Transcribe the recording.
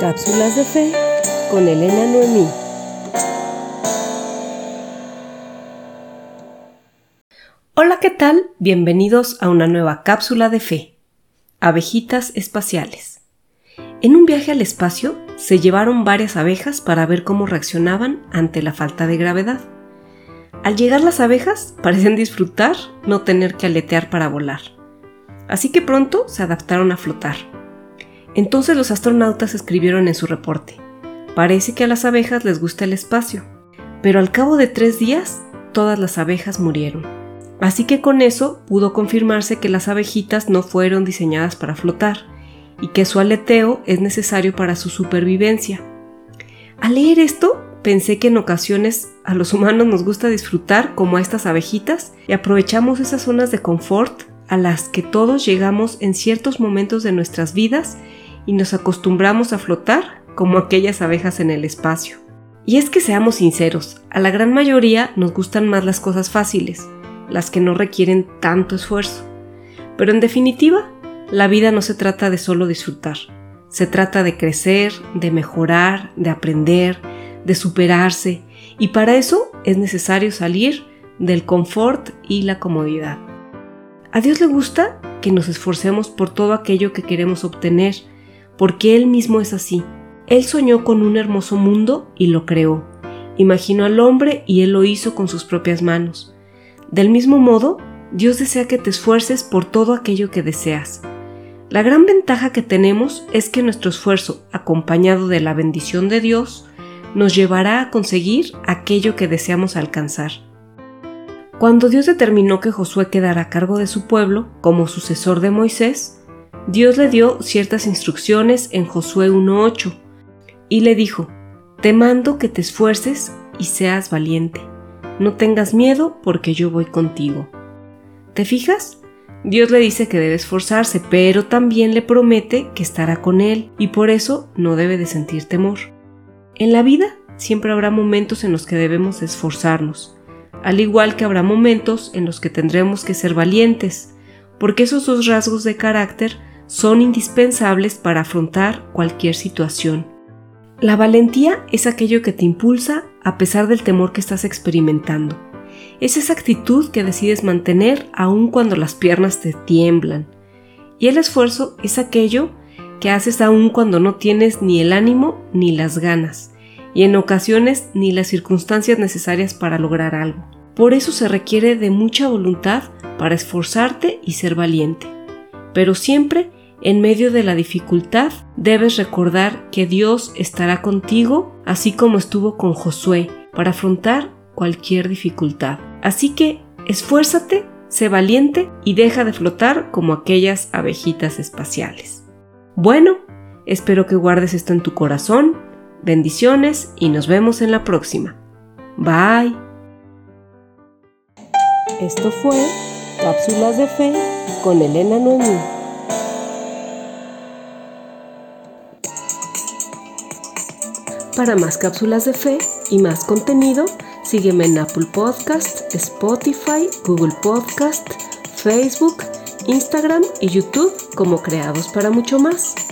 Cápsulas de Fe con Elena Noemí. Hola, ¿qué tal? Bienvenidos a una nueva cápsula de fe. Abejitas espaciales. En un viaje al espacio se llevaron varias abejas para ver cómo reaccionaban ante la falta de gravedad. Al llegar las abejas parecen disfrutar no tener que aletear para volar. Así que pronto se adaptaron a flotar. Entonces los astronautas escribieron en su reporte, parece que a las abejas les gusta el espacio, pero al cabo de tres días todas las abejas murieron. Así que con eso pudo confirmarse que las abejitas no fueron diseñadas para flotar y que su aleteo es necesario para su supervivencia. Al leer esto, pensé que en ocasiones a los humanos nos gusta disfrutar como a estas abejitas y aprovechamos esas zonas de confort a las que todos llegamos en ciertos momentos de nuestras vidas y nos acostumbramos a flotar como aquellas abejas en el espacio. Y es que seamos sinceros, a la gran mayoría nos gustan más las cosas fáciles, las que no requieren tanto esfuerzo. Pero en definitiva, la vida no se trata de solo disfrutar, se trata de crecer, de mejorar, de aprender, de superarse, y para eso es necesario salir del confort y la comodidad. A Dios le gusta que nos esforcemos por todo aquello que queremos obtener, porque Él mismo es así. Él soñó con un hermoso mundo y lo creó. Imaginó al hombre y Él lo hizo con sus propias manos. Del mismo modo, Dios desea que te esfuerces por todo aquello que deseas. La gran ventaja que tenemos es que nuestro esfuerzo, acompañado de la bendición de Dios, nos llevará a conseguir aquello que deseamos alcanzar. Cuando Dios determinó que Josué quedara a cargo de su pueblo como sucesor de Moisés, Dios le dio ciertas instrucciones en Josué 1.8 y le dijo, Te mando que te esfuerces y seas valiente. No tengas miedo porque yo voy contigo. ¿Te fijas? Dios le dice que debe esforzarse, pero también le promete que estará con él y por eso no debe de sentir temor. En la vida siempre habrá momentos en los que debemos esforzarnos, al igual que habrá momentos en los que tendremos que ser valientes, porque esos dos rasgos de carácter son indispensables para afrontar cualquier situación. La valentía es aquello que te impulsa a pesar del temor que estás experimentando. Es esa actitud que decides mantener aun cuando las piernas te tiemblan. Y el esfuerzo es aquello que haces aun cuando no tienes ni el ánimo ni las ganas, y en ocasiones ni las circunstancias necesarias para lograr algo. Por eso se requiere de mucha voluntad para esforzarte y ser valiente. Pero siempre en medio de la dificultad, debes recordar que Dios estará contigo, así como estuvo con Josué, para afrontar cualquier dificultad. Así que esfuérzate, sé valiente y deja de flotar como aquellas abejitas espaciales. Bueno, espero que guardes esto en tu corazón. Bendiciones y nos vemos en la próxima. Bye. Esto fue Cápsulas de Fe con Elena Noemí. Para más cápsulas de fe y más contenido, sígueme en Apple Podcast, Spotify, Google Podcast, Facebook, Instagram y YouTube como Creados para mucho más.